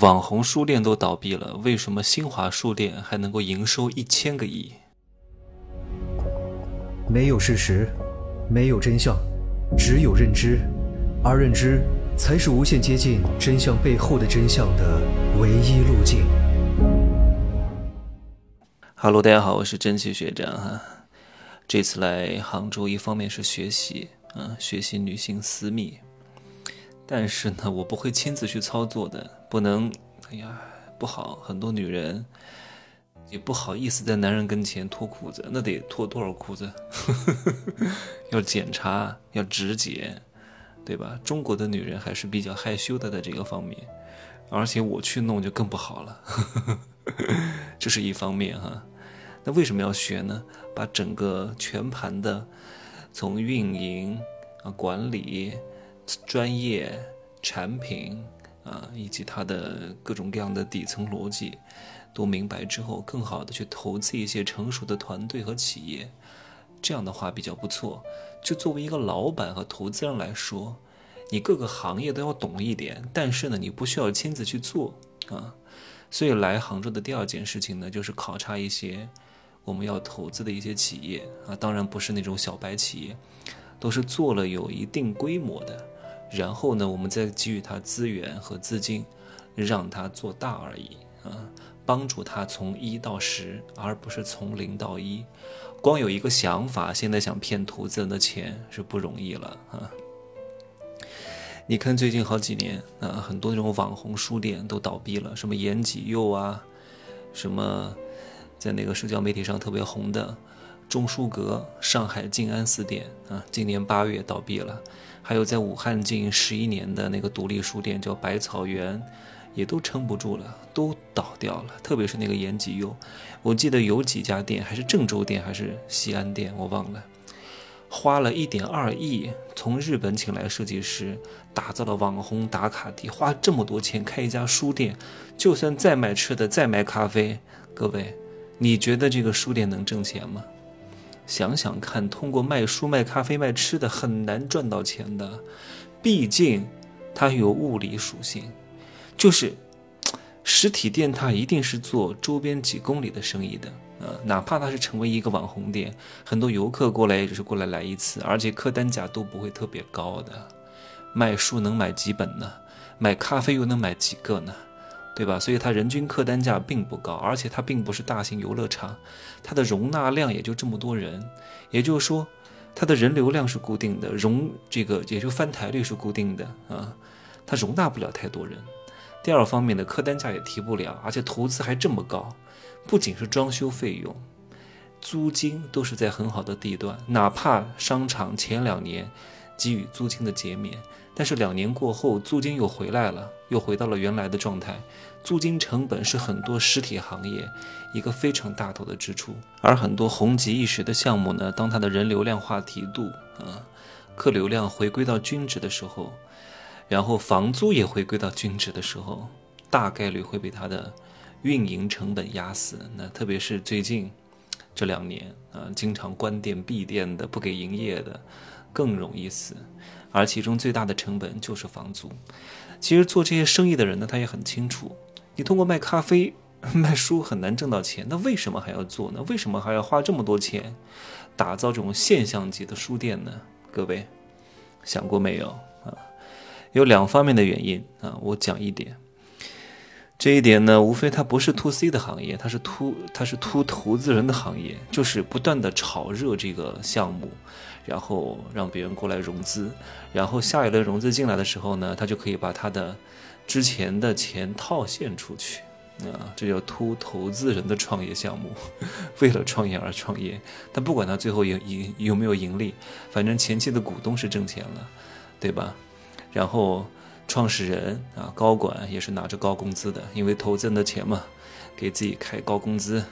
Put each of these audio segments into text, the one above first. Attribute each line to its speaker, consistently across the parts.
Speaker 1: 网红书店都倒闭了，为什么新华书店还能够营收一千个亿？
Speaker 2: 没有事实，没有真相，只有认知，而认知才是无限接近真相背后的真相的唯一路径。
Speaker 1: Hello，大家好，我是真奇学长哈。这次来杭州，一方面是学习，嗯，学习女性私密，但是呢，我不会亲自去操作的，不能，哎呀，不好，很多女人。也不好意思在男人跟前脱裤子，那得脱多少裤子？要检查，要直检，对吧？中国的女人还是比较害羞的，在这个方面，而且我去弄就更不好了，这是一方面哈。那为什么要学呢？把整个全盘的，从运营啊、管理、专业、产品啊，以及它的各种各样的底层逻辑。都明白之后，更好的去投资一些成熟的团队和企业，这样的话比较不错。就作为一个老板和投资人来说，你各个行业都要懂一点，但是呢，你不需要亲自去做啊。所以来杭州的第二件事情呢，就是考察一些我们要投资的一些企业啊，当然不是那种小白企业，都是做了有一定规模的，然后呢，我们再给予他资源和资金，让他做大而已啊。帮助他从一到十，而不是从零到一。光有一个想法，现在想骗投资人的钱是不容易了啊！你看最近好几年啊，很多那种网红书店都倒闭了，什么延吉佑啊，什么在那个社交媒体上特别红的中书阁上海静安寺店啊，今年八月倒闭了。还有在武汉经营十一年的那个独立书店叫百草园。也都撑不住了，都倒掉了。特别是那个延吉佑，我记得有几家店，还是郑州店，还是西安店，我忘了。花了一点二亿，从日本请来设计师，打造了网红打卡地，花这么多钱开一家书店，就算再卖吃的，再卖咖啡，各位，你觉得这个书店能挣钱吗？想想看，通过卖书、卖咖啡、卖吃的，很难赚到钱的，毕竟它有物理属性。就是实体店，它一定是做周边几公里的生意的，呃，哪怕它是成为一个网红店，很多游客过来也只是过来来一次，而且客单价都不会特别高的。卖书能买几本呢？买咖啡又能买几个呢？对吧？所以它人均客单价并不高，而且它并不是大型游乐场，它的容纳量也就这么多人，也就是说，它的人流量是固定的，容这个也就翻台率是固定的啊，它容纳不了太多人。第二方面的客单价也提不了，而且投资还这么高，不仅是装修费用，租金都是在很好的地段。哪怕商场前两年给予租金的减免，但是两年过后租金又回来了，又回到了原来的状态。租金成本是很多实体行业一个非常大头的支出。而很多红极一时的项目呢，当它的人流量话题度啊，客流量回归到均值的时候。然后房租也回归到均值的时候，大概率会被它的运营成本压死。那特别是最近这两年啊，经常关店闭店的、不给营业的，更容易死。而其中最大的成本就是房租。其实做这些生意的人呢，他也很清楚，你通过卖咖啡、卖书很难挣到钱，那为什么还要做呢？为什么还要花这么多钱打造这种现象级的书店呢？各位想过没有啊？有两方面的原因啊，我讲一点。这一点呢，无非它不是 to C 的行业，它是 to 它是 to 投资人的行业，就是不断的炒热这个项目，然后让别人过来融资，然后下一轮融资进来的时候呢，他就可以把他的之前的钱套现出去啊，这叫突投资人的创业项目，为了创业而创业，但不管他最后盈盈有没有盈利，反正前期的股东是挣钱了，对吧？然后，创始人啊，高管也是拿着高工资的，因为投资人的钱嘛，给自己开高工资，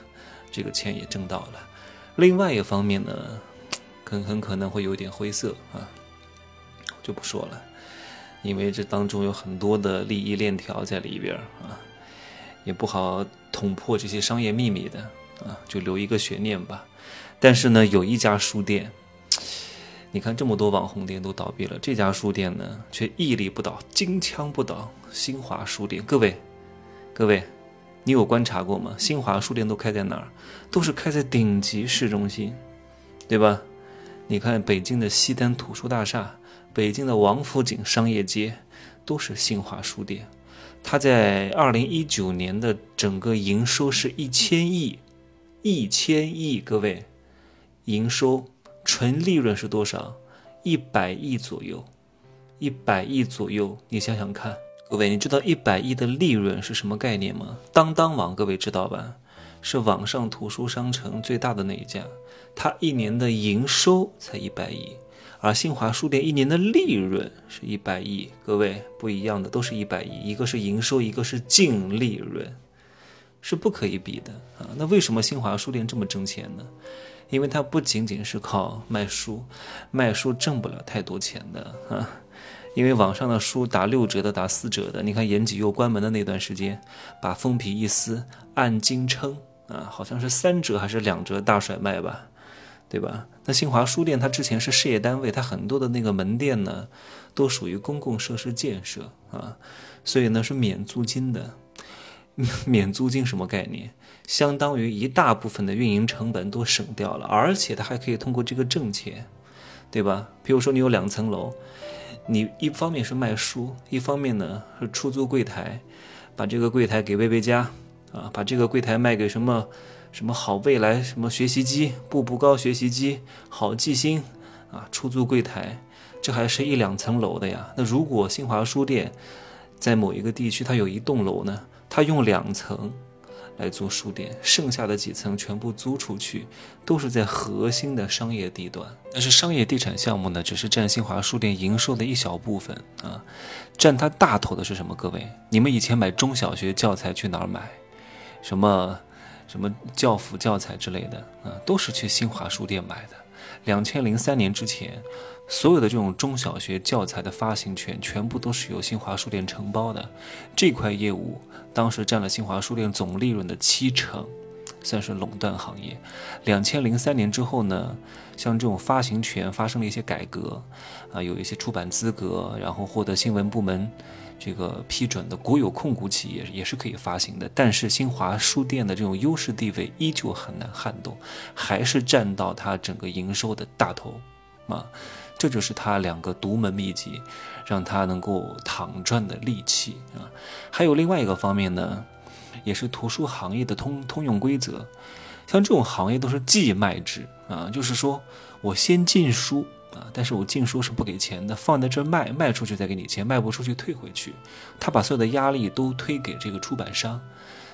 Speaker 1: 这个钱也挣到了。另外一方面呢，很很可能会有点灰色啊，就不说了，因为这当中有很多的利益链条在里边啊，也不好捅破这些商业秘密的啊，就留一个悬念吧。但是呢，有一家书店。你看这么多网红店都倒闭了，这家书店呢却屹立不倒，金枪不倒。新华书店，各位，各位，你有观察过吗？新华书店都开在哪儿？都是开在顶级市中心，对吧？你看北京的西单图书大厦，北京的王府井商业街，都是新华书店。它在二零一九年的整个营收是一千亿，一千亿，各位，营收纯利润是多少？一百亿左右，一百亿左右，你想想看，各位，你知道一百亿的利润是什么概念吗？当当网，各位知道吧？是网上图书商城最大的那一家，它一年的营收才一百亿，而新华书店一年的利润是一百亿，各位不一样的，都是一百亿，一个是营收，一个是净利润，是不可以比的啊。那为什么新华书店这么挣钱呢？因为它不仅仅是靠卖书，卖书挣不了太多钱的啊。因为网上的书打六折的、打四折的，你看延吉又关门的那段时间，把封皮一撕，按斤称啊，好像是三折还是两折大甩卖吧，对吧？那新华书店它之前是事业单位，它很多的那个门店呢，都属于公共设施建设啊，所以呢是免租金的。免租金什么概念？相当于一大部分的运营成本都省掉了，而且它还可以通过这个挣钱，对吧？比如说你有两层楼，你一方面是卖书，一方面呢是出租柜台，把这个柜台给薇薇家啊，把这个柜台卖给什么什么好未来什么学习机、步步高学习机、好记星啊，出租柜台，这还是一两层楼的呀。那如果新华书店在某一个地区它有一栋楼呢，它用两层。来做书店，剩下的几层全部租出去，都是在核心的商业地段。但是商业地产项目呢，只是占新华书店营收的一小部分啊，占它大头的是什么？各位，你们以前买中小学教材去哪儿买？什么什么教辅教材之类的啊，都是去新华书店买的。两千零三年之前。所有的这种中小学教材的发行权，全部都是由新华书店承包的。这块业务当时占了新华书店总利润的七成，算是垄断行业。两千零三年之后呢，像这种发行权发生了一些改革，啊，有一些出版资格，然后获得新闻部门这个批准的国有控股企业也是可以发行的。但是新华书店的这种优势地位依旧很难撼动，还是占到它整个营收的大头，啊。这就是它两个独门秘籍，让它能够躺赚的利器啊！还有另外一个方面呢，也是图书行业的通通用规则。像这种行业都是寄卖制啊，就是说我先进书啊，但是我进书是不给钱的，放在这卖，卖出去再给你钱，卖不出去退回去。他把所有的压力都推给这个出版商。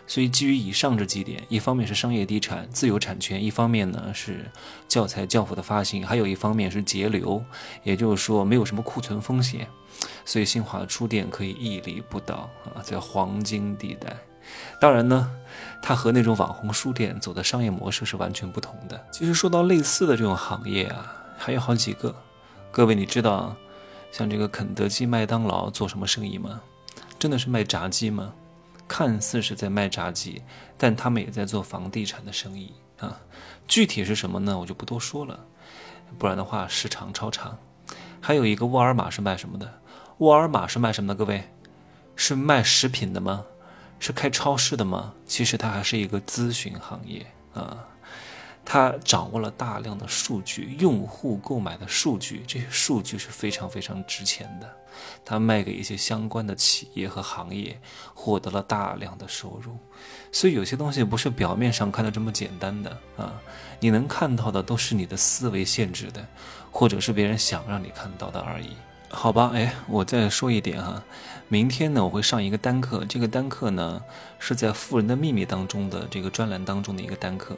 Speaker 1: 所以，基于以上这几点，一方面是商业地产自有产权，一方面呢是教材教辅的发行，还有一方面是节流，也就是说没有什么库存风险，所以新华书店可以屹立不倒啊，在黄金地带。当然呢，它和那种网红书店走的商业模式是完全不同的。其实说到类似的这种行业啊，还有好几个。各位，你知道像这个肯德基、麦当劳做什么生意吗？真的是卖炸鸡吗？看似是在卖炸鸡，但他们也在做房地产的生意啊。具体是什么呢？我就不多说了，不然的话时长超长。还有一个沃尔玛是卖什么的？沃尔玛是卖什么的？各位，是卖食品的吗？是开超市的吗？其实它还是一个咨询行业啊。他掌握了大量的数据，用户购买的数据，这些数据是非常非常值钱的。他卖给一些相关的企业和行业，获得了大量的收入。所以有些东西不是表面上看的这么简单的啊！你能看到的都是你的思维限制的，或者是别人想让你看到的而已。好吧，哎，我再说一点哈，明天呢我会上一个单课，这个单课呢是在《富人的秘密》当中的这个专栏当中的一个单课，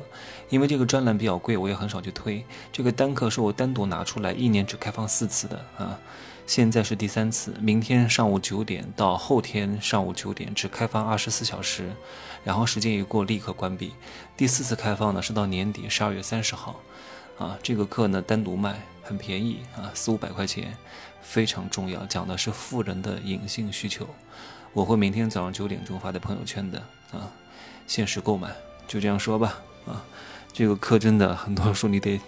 Speaker 1: 因为这个专栏比较贵，我也很少去推。这个单课是我单独拿出来，一年只开放四次的啊，现在是第三次，明天上午九点到后天上午九点只开放二十四小时，然后时间一过立刻关闭。第四次开放呢是到年底十二月三十号，啊，这个课呢单独卖很便宜啊，四五百块钱。非常重要，讲的是富人的隐性需求。我会明天早上九点钟发在朋友圈的啊，限时购买，就这样说吧啊。这个课真的很多人说你得，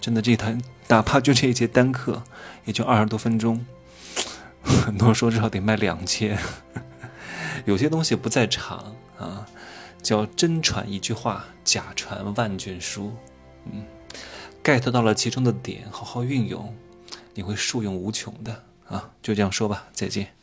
Speaker 1: 真的这台哪怕就这一节单课也就二十多分钟，很多人说至少得卖两千。有些东西不在场啊叫真传一句话，假传万卷书。嗯，get 到了其中的点，好好运用，你会受用无穷的啊！就这样说吧，再见。